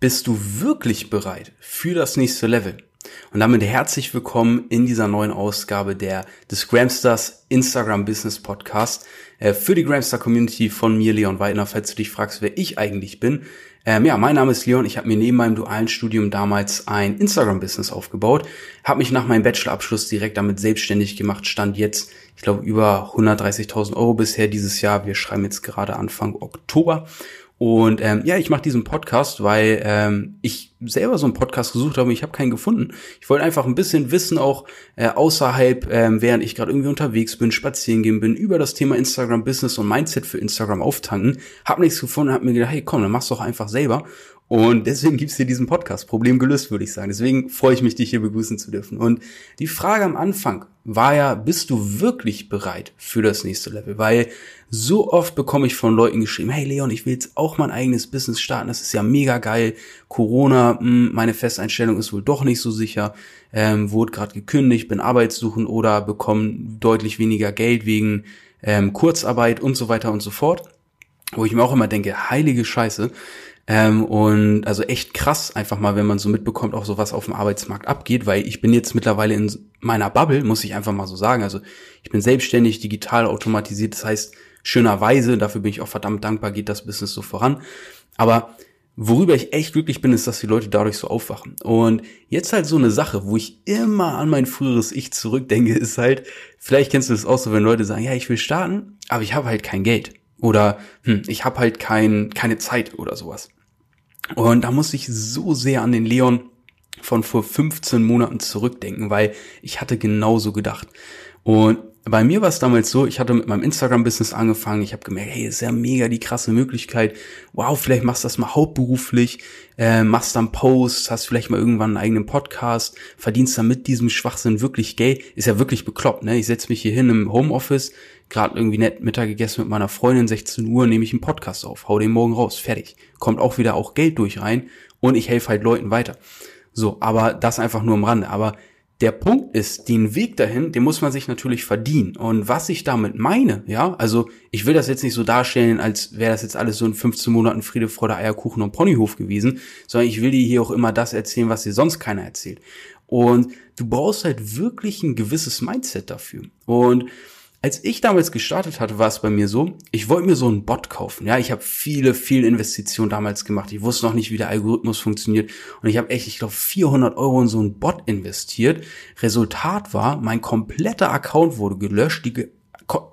Bist du wirklich bereit für das nächste Level? Und damit herzlich willkommen in dieser neuen Ausgabe der des Gramstars Instagram Business Podcast äh, für die Gramstar Community von mir Leon Weidner. Falls du dich fragst, wer ich eigentlich bin, ähm, ja, mein Name ist Leon. Ich habe mir neben meinem dualen Studium damals ein Instagram-Business aufgebaut, habe mich nach meinem Bachelorabschluss direkt damit selbstständig gemacht, stand jetzt, ich glaube, über 130.000 Euro bisher dieses Jahr. Wir schreiben jetzt gerade Anfang Oktober und ähm, ja, ich mache diesen Podcast, weil ähm, ich selber so einen Podcast gesucht habe und ich habe keinen gefunden. Ich wollte einfach ein bisschen Wissen auch äh, außerhalb, ähm, während ich gerade irgendwie unterwegs bin, spazieren gehen bin, über das Thema Instagram Business und Mindset für Instagram auftanken. Hab nichts gefunden, hab mir gedacht, hey komm, dann mach's doch einfach selber. Und deswegen gibt's hier diesen Podcast. Problem gelöst, würde ich sagen. Deswegen freue ich mich, dich hier begrüßen zu dürfen. Und die Frage am Anfang war ja, bist du wirklich bereit für das nächste Level? Weil so oft bekomme ich von Leuten geschrieben, hey Leon, ich will jetzt auch mein eigenes Business starten. Das ist ja mega geil. Corona, mh, hm, meine Festeinstellung ist wohl doch nicht so sicher. Ähm, wurde gerade gekündigt, bin arbeitssuchend oder bekomme deutlich weniger Geld wegen ähm, Kurzarbeit und so weiter und so fort. Wo ich mir auch immer denke, heilige Scheiße ähm, und also echt krass, einfach mal, wenn man so mitbekommt, auch so was auf dem Arbeitsmarkt abgeht, weil ich bin jetzt mittlerweile in meiner Bubble, muss ich einfach mal so sagen. Also ich bin selbstständig, digital automatisiert, das heißt, schönerweise, dafür bin ich auch verdammt dankbar, geht das Business so voran. Aber worüber ich echt glücklich bin, ist, dass die Leute dadurch so aufwachen. Und jetzt halt so eine Sache, wo ich immer an mein früheres Ich zurückdenke, ist halt, vielleicht kennst du das auch so, wenn Leute sagen, ja, ich will starten, aber ich habe halt kein Geld. Oder hm, ich habe halt kein, keine Zeit oder sowas. Und da muss ich so sehr an den Leon von vor 15 Monaten zurückdenken, weil ich hatte genauso gedacht. Und bei mir war es damals so, ich hatte mit meinem Instagram-Business angefangen, ich habe gemerkt, hey, ist ja mega die krasse Möglichkeit. Wow, vielleicht machst du das mal hauptberuflich, äh, machst dann Posts, hast vielleicht mal irgendwann einen eigenen Podcast, verdienst dann mit diesem Schwachsinn wirklich Geld. Ist ja wirklich bekloppt, ne? Ich setze mich hier hin im Homeoffice, gerade irgendwie nett Mittag gegessen mit meiner Freundin, 16 Uhr, nehme ich einen Podcast auf, hau den morgen raus, fertig. Kommt auch wieder auch Geld durch rein und ich helfe halt Leuten weiter. So, aber das einfach nur am Rande. Aber der Punkt ist, den Weg dahin, den muss man sich natürlich verdienen. Und was ich damit meine, ja, also ich will das jetzt nicht so darstellen, als wäre das jetzt alles so in 15 Monaten Friede, Freude, Eierkuchen und Ponyhof gewesen, sondern ich will dir hier auch immer das erzählen, was dir sonst keiner erzählt. Und du brauchst halt wirklich ein gewisses Mindset dafür. Und als ich damals gestartet hatte, war es bei mir so, ich wollte mir so einen Bot kaufen. Ja, ich habe viele, viele Investitionen damals gemacht. Ich wusste noch nicht, wie der Algorithmus funktioniert. Und ich habe echt, ich glaube, 400 Euro in so einen Bot investiert. Resultat war, mein kompletter Account wurde gelöscht. Die,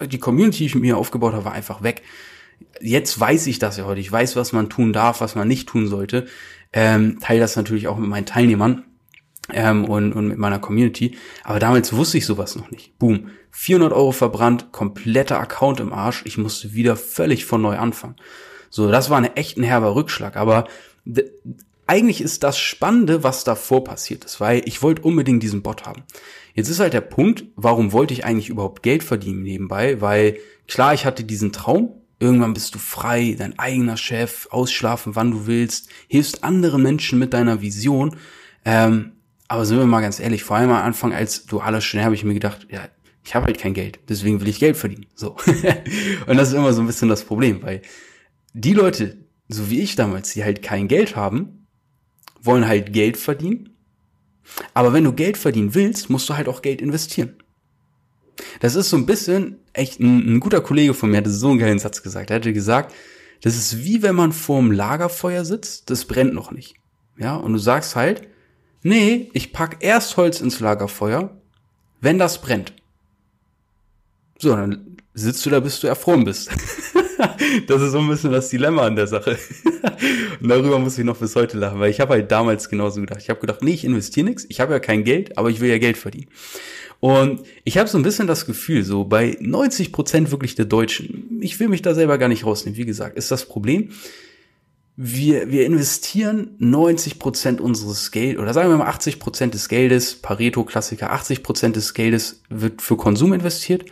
die Community, die ich mir aufgebaut habe, war einfach weg. Jetzt weiß ich das ja heute. Ich weiß, was man tun darf, was man nicht tun sollte. Ähm, teile das natürlich auch mit meinen Teilnehmern ähm, und, und mit meiner Community. Aber damals wusste ich sowas noch nicht. Boom. 400 Euro verbrannt, kompletter Account im Arsch. Ich musste wieder völlig von neu anfangen. So, das war eine echt ein herber Rückschlag. Aber eigentlich ist das Spannende, was davor passiert ist, weil ich wollte unbedingt diesen Bot haben. Jetzt ist halt der Punkt, warum wollte ich eigentlich überhaupt Geld verdienen nebenbei? Weil klar, ich hatte diesen Traum, Irgendwann bist du frei, dein eigener Chef, ausschlafen, wann du willst, hilfst anderen Menschen mit deiner Vision. Ähm, aber sind wir mal ganz ehrlich, vor allem am Anfang als dualer Student habe ich mir gedacht, ja, ich habe halt kein Geld, deswegen will ich Geld verdienen. So. und das ist immer so ein bisschen das Problem, weil die Leute, so wie ich damals, die halt kein Geld haben, wollen halt Geld verdienen. Aber wenn du Geld verdienen willst, musst du halt auch Geld investieren. Das ist so ein bisschen, echt, ein, ein guter Kollege von mir hatte so einen geilen Satz gesagt. Er hatte gesagt, das ist wie wenn man vorm Lagerfeuer sitzt, das brennt noch nicht. Ja, und du sagst halt, Nee, ich pack erst Holz ins Lagerfeuer, wenn das brennt. So, dann sitzt du da, bis du erfroren bist. das ist so ein bisschen das Dilemma an der Sache. Und darüber muss ich noch bis heute lachen, weil ich habe halt damals genauso gedacht. Ich habe gedacht, nee, ich investiere nichts, ich habe ja kein Geld, aber ich will ja Geld verdienen. Und ich habe so ein bisschen das Gefühl, so bei 90 Prozent wirklich der Deutschen, ich will mich da selber gar nicht rausnehmen, wie gesagt, ist das Problem, wir, wir investieren 90 Prozent unseres Geld oder sagen wir mal 80 Prozent des Geldes, Pareto-Klassiker, 80 Prozent des Geldes wird für Konsum investiert.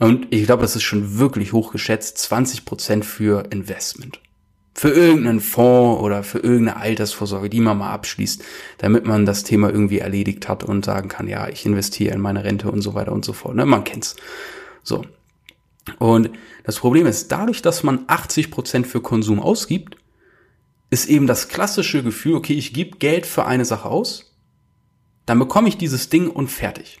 Und ich glaube, das ist schon wirklich hoch geschätzt, 20 Prozent für Investment. Für irgendeinen Fonds oder für irgendeine Altersvorsorge, die man mal abschließt, damit man das Thema irgendwie erledigt hat und sagen kann, ja, ich investiere in meine Rente und so weiter und so fort. Ne? Man kennt's. So. Und das Problem ist, dadurch, dass man 80 Prozent für Konsum ausgibt, ist eben das klassische Gefühl, okay, ich gebe Geld für eine Sache aus, dann bekomme ich dieses Ding und fertig.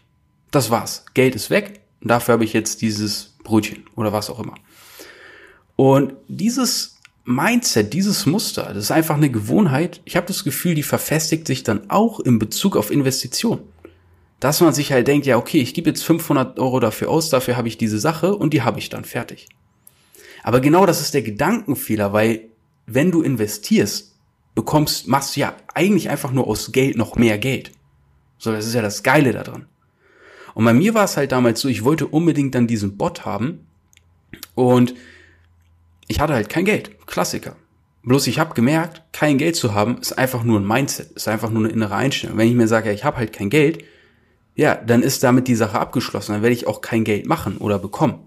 Das war's. Geld ist weg und dafür habe ich jetzt dieses Brötchen oder was auch immer. Und dieses Mindset, dieses Muster, das ist einfach eine Gewohnheit. Ich habe das Gefühl, die verfestigt sich dann auch in Bezug auf Investitionen. Dass man sich halt denkt, ja, okay, ich gebe jetzt 500 Euro dafür aus, dafür habe ich diese Sache und die habe ich dann fertig. Aber genau das ist der Gedankenfehler, weil wenn du investierst, bekommst, machst du ja eigentlich einfach nur aus Geld noch mehr Geld. So, das ist ja das Geile daran. Und bei mir war es halt damals so, ich wollte unbedingt dann diesen Bot haben und ich hatte halt kein Geld. Klassiker. Bloß ich habe gemerkt, kein Geld zu haben, ist einfach nur ein Mindset, ist einfach nur eine innere Einstellung. Wenn ich mir sage, ich habe halt kein Geld, ja, dann ist damit die Sache abgeschlossen. Dann werde ich auch kein Geld machen oder bekommen.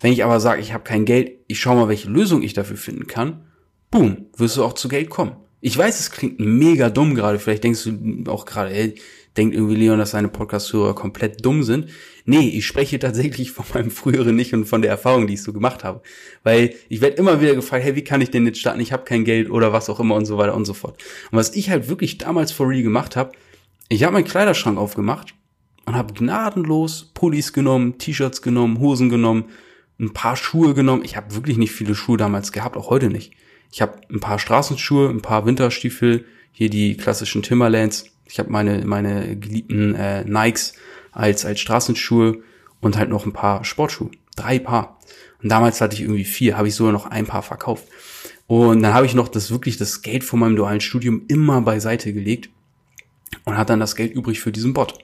Wenn ich aber sage, ich habe kein Geld, ich schaue mal, welche Lösung ich dafür finden kann, boom, wirst du auch zu Geld kommen. Ich weiß, es klingt mega dumm gerade. Vielleicht denkst du auch gerade, ey, denkt irgendwie Leon, dass seine Podcast-Hörer komplett dumm sind. Nee, ich spreche tatsächlich von meinem früheren Nicht und von der Erfahrung, die ich so gemacht habe. Weil ich werde immer wieder gefragt, hey, wie kann ich denn jetzt starten? Ich habe kein Geld oder was auch immer und so weiter und so fort. Und was ich halt wirklich damals for real gemacht habe, ich habe meinen Kleiderschrank aufgemacht und habe gnadenlos Pullis genommen, T-Shirts genommen, Hosen genommen, ein paar Schuhe genommen. Ich habe wirklich nicht viele Schuhe damals gehabt, auch heute nicht. Ich habe ein paar Straßenschuhe, ein paar Winterstiefel, hier die klassischen Timberlands. Ich habe meine meine geliebten äh, Nikes als als Straßenschuhe und halt noch ein paar Sportschuhe, drei Paar. Und damals hatte ich irgendwie vier, habe ich sogar noch ein paar verkauft. Und dann habe ich noch das wirklich das Geld von meinem dualen Studium immer beiseite gelegt und hat dann das Geld übrig für diesen Bot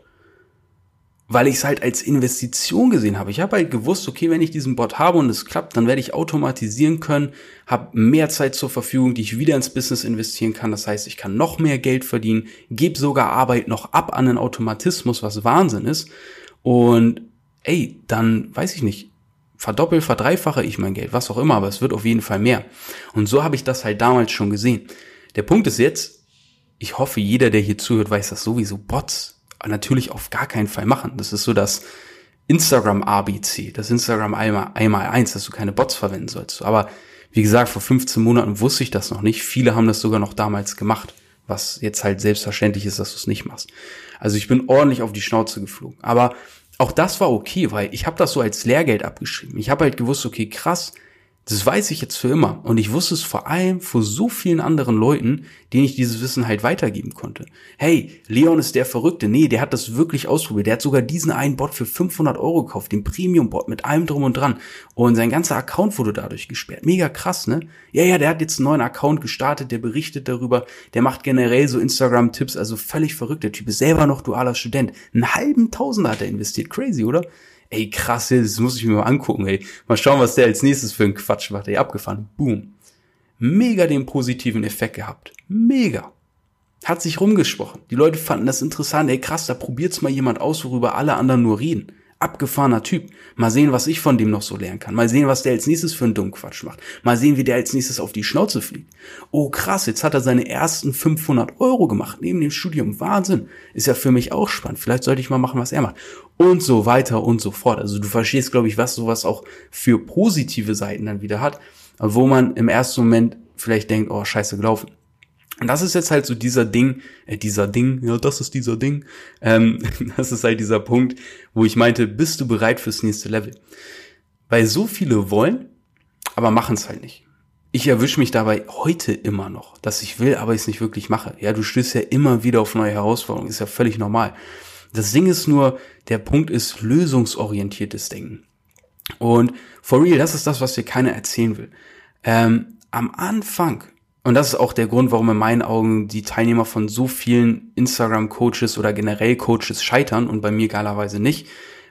weil ich es halt als Investition gesehen habe. Ich habe halt gewusst, okay, wenn ich diesen Bot habe und es klappt, dann werde ich automatisieren können, habe mehr Zeit zur Verfügung, die ich wieder ins Business investieren kann. Das heißt, ich kann noch mehr Geld verdienen, gebe sogar Arbeit noch ab an den Automatismus, was Wahnsinn ist. Und ey, dann weiß ich nicht, verdoppel, verdreifache ich mein Geld, was auch immer, aber es wird auf jeden Fall mehr. Und so habe ich das halt damals schon gesehen. Der Punkt ist jetzt, ich hoffe, jeder, der hier zuhört, weiß das sowieso, Bots natürlich auf gar keinen Fall machen. Das ist so das Instagram ABC, das Instagram einmal, einmal eins, dass du keine Bots verwenden sollst. Aber wie gesagt, vor 15 Monaten wusste ich das noch nicht. Viele haben das sogar noch damals gemacht, was jetzt halt selbstverständlich ist, dass du es nicht machst. Also ich bin ordentlich auf die Schnauze geflogen. Aber auch das war okay, weil ich habe das so als Lehrgeld abgeschrieben. Ich habe halt gewusst, okay, krass, das weiß ich jetzt für immer. Und ich wusste es vor allem vor so vielen anderen Leuten, denen ich dieses Wissen halt weitergeben konnte. Hey, Leon ist der Verrückte. Nee, der hat das wirklich ausprobiert. Der hat sogar diesen einen Bot für 500 Euro gekauft, den Premium-Bot mit allem drum und dran. Und sein ganzer Account wurde dadurch gesperrt. Mega krass, ne? Ja, ja, der hat jetzt einen neuen Account gestartet, der berichtet darüber. Der macht generell so Instagram-Tipps, also völlig verrückt. Der Typ ist selber noch dualer Student. Einen halben Tausender hat er investiert. Crazy, oder? Ey, krass, das muss ich mir mal angucken, ey. Mal schauen, was der als nächstes für einen Quatsch macht, ey, abgefahren. Boom. Mega den positiven Effekt gehabt. Mega. Hat sich rumgesprochen. Die Leute fanden das interessant, ey, krass, da probiert's mal jemand aus, worüber alle anderen nur reden abgefahrener Typ. Mal sehen, was ich von dem noch so lernen kann. Mal sehen, was der als nächstes für einen dummen Quatsch macht. Mal sehen, wie der als nächstes auf die Schnauze fliegt. Oh krass, jetzt hat er seine ersten 500 Euro gemacht neben dem Studium. Wahnsinn. Ist ja für mich auch spannend. Vielleicht sollte ich mal machen, was er macht. Und so weiter und so fort. Also du verstehst, glaube ich, was sowas auch für positive Seiten dann wieder hat. Wo man im ersten Moment vielleicht denkt, oh, scheiße gelaufen. Und das ist jetzt halt so dieser Ding, äh, dieser Ding, ja, das ist dieser Ding. Ähm, das ist halt dieser Punkt, wo ich meinte, bist du bereit fürs nächste Level? Weil so viele wollen, aber machen es halt nicht. Ich erwische mich dabei heute immer noch, dass ich will, aber ich es nicht wirklich mache. Ja, du stößt ja immer wieder auf neue Herausforderungen, ist ja völlig normal. Das Ding ist nur, der Punkt ist lösungsorientiertes Denken. Und for real, das ist das, was dir keiner erzählen will. Ähm, am Anfang und das ist auch der Grund, warum in meinen Augen die Teilnehmer von so vielen Instagram-Coaches oder generell Coaches scheitern und bei mir geilerweise nicht,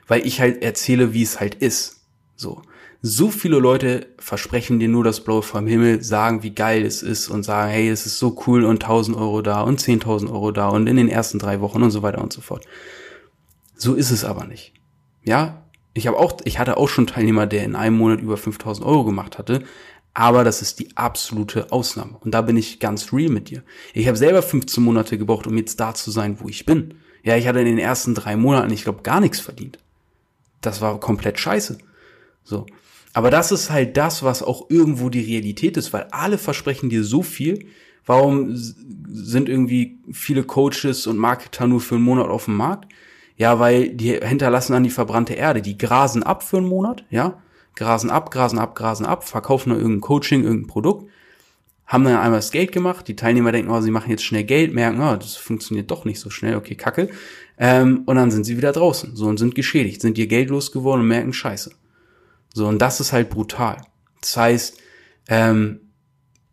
weil ich halt erzähle, wie es halt ist. So. So viele Leute versprechen dir nur das Blaue vom Himmel, sagen, wie geil es ist und sagen, hey, es ist so cool und 1000 Euro da und 10.000 Euro da und in den ersten drei Wochen und so weiter und so fort. So ist es aber nicht. Ja, ich habe auch, ich hatte auch schon Teilnehmer, der in einem Monat über 5000 Euro gemacht hatte, aber das ist die absolute Ausnahme. Und da bin ich ganz real mit dir. Ich habe selber 15 Monate gebraucht, um jetzt da zu sein, wo ich bin. Ja, ich hatte in den ersten drei Monaten, ich glaube, gar nichts verdient. Das war komplett scheiße. So. Aber das ist halt das, was auch irgendwo die Realität ist, weil alle versprechen dir so viel, Warum sind irgendwie viele Coaches und Marketer nur für einen Monat auf dem Markt? Ja, weil die hinterlassen dann die verbrannte Erde. Die grasen ab für einen Monat, ja, grasen ab, grasen ab, grasen ab, verkaufen dann irgendein Coaching, irgendein Produkt, haben dann einmal das Geld gemacht. Die Teilnehmer denken, oh, sie machen jetzt schnell Geld, merken, oh, das funktioniert doch nicht so schnell, okay, kacke. Ähm, und dann sind sie wieder draußen, so und sind geschädigt, sind ihr Geld losgeworden und merken Scheiße. So, und das ist halt brutal. Das heißt, ähm,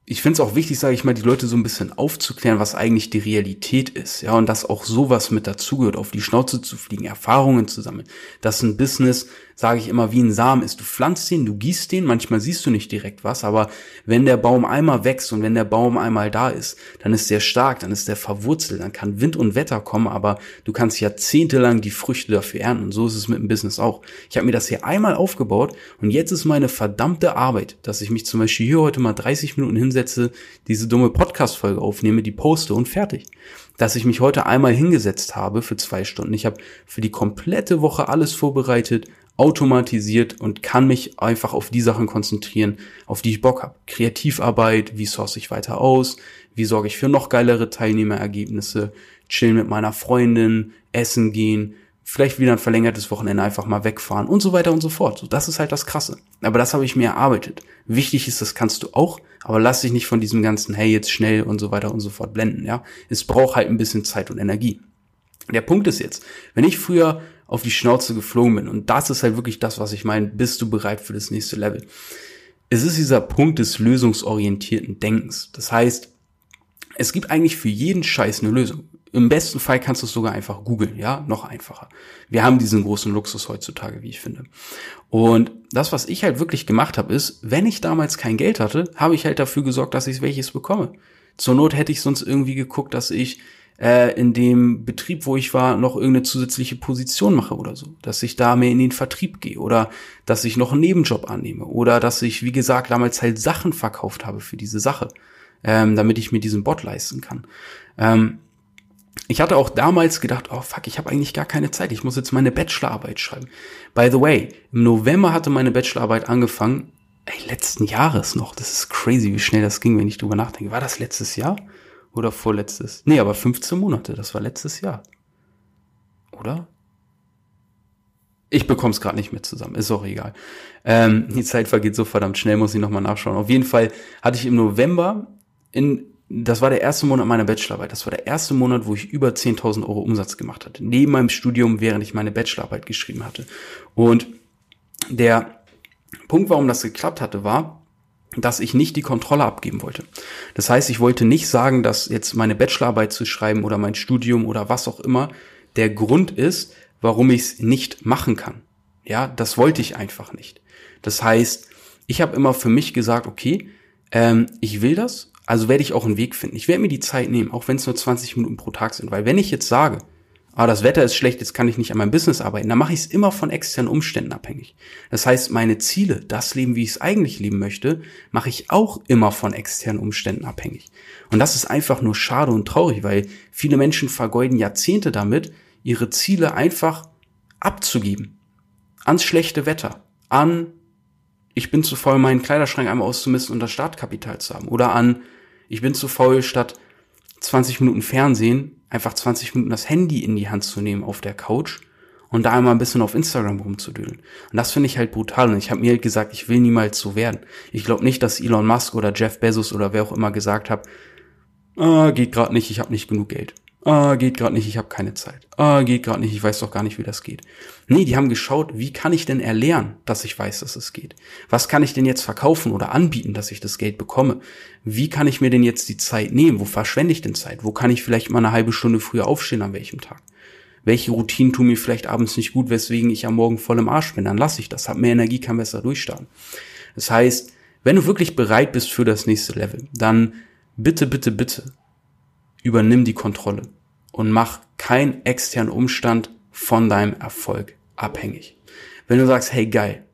ich finde es auch wichtig, sage ich mal, die Leute so ein bisschen aufzuklären, was eigentlich die Realität ist, ja, und dass auch sowas mit dazugehört, auf die Schnauze zu fliegen, Erfahrungen zu sammeln. Dass ein Business, sage ich immer, wie ein Samen ist. Du pflanzt den, du gießt den, manchmal siehst du nicht direkt was, aber wenn der Baum einmal wächst und wenn der Baum einmal da ist, dann ist der stark, dann ist der verwurzelt, dann kann Wind und Wetter kommen, aber du kannst jahrzehntelang die Früchte dafür ernten und so ist es mit dem Business auch. Ich habe mir das hier einmal aufgebaut und jetzt ist meine verdammte Arbeit, dass ich mich zum Beispiel hier heute mal 30 Minuten hinsetze, diese dumme Podcast-Folge aufnehme, die poste und fertig dass ich mich heute einmal hingesetzt habe für zwei Stunden. Ich habe für die komplette Woche alles vorbereitet, automatisiert und kann mich einfach auf die Sachen konzentrieren, auf die ich Bock habe. Kreativarbeit, wie source ich weiter aus, wie sorge ich für noch geilere Teilnehmerergebnisse, chillen mit meiner Freundin, essen gehen, vielleicht wieder ein verlängertes Wochenende einfach mal wegfahren und so weiter und so fort. So, das ist halt das Krasse. Aber das habe ich mir erarbeitet. Wichtig ist, das kannst du auch, aber lass dich nicht von diesem ganzen, hey, jetzt schnell und so weiter und so fort blenden, ja. Es braucht halt ein bisschen Zeit und Energie. Der Punkt ist jetzt, wenn ich früher auf die Schnauze geflogen bin. Und das ist halt wirklich das, was ich meine. Bist du bereit für das nächste Level? Es ist dieser Punkt des lösungsorientierten Denkens. Das heißt, es gibt eigentlich für jeden Scheiß eine Lösung. Im besten Fall kannst du es sogar einfach googeln, ja, noch einfacher. Wir haben diesen großen Luxus heutzutage, wie ich finde. Und das, was ich halt wirklich gemacht habe, ist, wenn ich damals kein Geld hatte, habe ich halt dafür gesorgt, dass ich welches bekomme. Zur Not hätte ich sonst irgendwie geguckt, dass ich äh, in dem Betrieb, wo ich war, noch irgendeine zusätzliche Position mache oder so. Dass ich da mehr in den Vertrieb gehe oder dass ich noch einen Nebenjob annehme oder dass ich, wie gesagt, damals halt Sachen verkauft habe für diese Sache, ähm, damit ich mir diesen Bot leisten kann. Ähm, ich hatte auch damals gedacht, oh fuck, ich habe eigentlich gar keine Zeit, ich muss jetzt meine Bachelorarbeit schreiben. By the way, im November hatte meine Bachelorarbeit angefangen, ey, letzten Jahres noch. Das ist crazy, wie schnell das ging, wenn ich drüber nachdenke. War das letztes Jahr? Oder vorletztes? Nee, aber 15 Monate, das war letztes Jahr. Oder? Ich bekomme es gerade nicht mehr zusammen, ist auch egal. Ähm, die Zeit vergeht so verdammt schnell, muss ich nochmal nachschauen. Auf jeden Fall hatte ich im November, in, das war der erste Monat meiner Bachelorarbeit, das war der erste Monat, wo ich über 10.000 Euro Umsatz gemacht hatte. Neben meinem Studium, während ich meine Bachelorarbeit geschrieben hatte. Und der Punkt, warum das geklappt hatte, war, dass ich nicht die Kontrolle abgeben wollte. Das heißt, ich wollte nicht sagen, dass jetzt meine Bachelorarbeit zu schreiben oder mein Studium oder was auch immer der Grund ist, warum ich es nicht machen kann. Ja, das wollte ich einfach nicht. Das heißt, ich habe immer für mich gesagt, okay, ähm, ich will das, also werde ich auch einen Weg finden. Ich werde mir die Zeit nehmen, auch wenn es nur 20 Minuten pro Tag sind, weil wenn ich jetzt sage, ah, das Wetter ist schlecht, jetzt kann ich nicht an meinem Business arbeiten, dann mache ich es immer von externen Umständen abhängig. Das heißt, meine Ziele, das Leben, wie ich es eigentlich leben möchte, mache ich auch immer von externen Umständen abhängig. Und das ist einfach nur schade und traurig, weil viele Menschen vergeuden Jahrzehnte damit, ihre Ziele einfach abzugeben. Ans schlechte Wetter, an ich bin zu faul, meinen Kleiderschrank einmal auszumisten und das Startkapital zu haben. Oder an ich bin zu faul, statt 20 Minuten Fernsehen einfach 20 Minuten das Handy in die Hand zu nehmen auf der Couch und da einmal ein bisschen auf Instagram rumzudüdeln. Und das finde ich halt brutal. Und ich habe mir halt gesagt, ich will niemals so werden. Ich glaube nicht, dass Elon Musk oder Jeff Bezos oder wer auch immer gesagt hat, ah, geht gerade nicht, ich habe nicht genug Geld. Ah, geht gerade nicht, ich habe keine Zeit. Ah, geht gerade nicht, ich weiß doch gar nicht, wie das geht. Nee, die haben geschaut, wie kann ich denn erlernen, dass ich weiß, dass es geht? Was kann ich denn jetzt verkaufen oder anbieten, dass ich das Geld bekomme? Wie kann ich mir denn jetzt die Zeit nehmen? Wo verschwende ich denn Zeit? Wo kann ich vielleicht mal eine halbe Stunde früher aufstehen an welchem Tag? Welche Routinen tun mir vielleicht abends nicht gut, weswegen ich am Morgen voll im Arsch bin? Dann lasse ich das, hab mehr Energie, kann besser durchstarten. Das heißt, wenn du wirklich bereit bist für das nächste Level, dann bitte, bitte, bitte übernimm die Kontrolle und mach keinen externen Umstand von deinem Erfolg abhängig. Wenn du sagst, hey geil,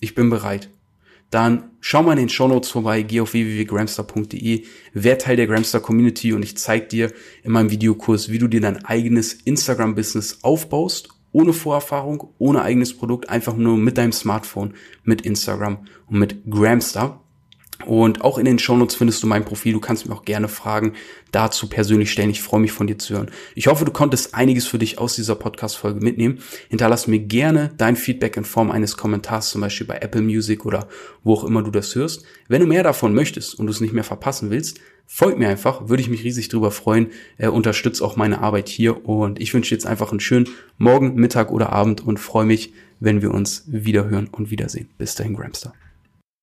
ich bin bereit, dann schau mal in den Shownotes vorbei, geh auf www.gramstar.de, werd Teil der Gramstar Community und ich zeig dir in meinem Videokurs, wie du dir dein eigenes Instagram-Business aufbaust, ohne Vorerfahrung, ohne eigenes Produkt, einfach nur mit deinem Smartphone, mit Instagram und mit Gramstar. Und auch in den Shownotes findest du mein Profil. Du kannst mir auch gerne Fragen dazu persönlich stellen. Ich freue mich von dir zu hören. Ich hoffe, du konntest einiges für dich aus dieser Podcast-Folge mitnehmen. Hinterlass mir gerne dein Feedback in Form eines Kommentars, zum Beispiel bei Apple Music oder wo auch immer du das hörst. Wenn du mehr davon möchtest und du es nicht mehr verpassen willst, folg mir einfach, würde ich mich riesig drüber freuen. Äh, unterstützt auch meine Arbeit hier und ich wünsche dir jetzt einfach einen schönen Morgen, Mittag oder Abend und freue mich, wenn wir uns wiederhören und wiedersehen. Bis dahin, Gramstar.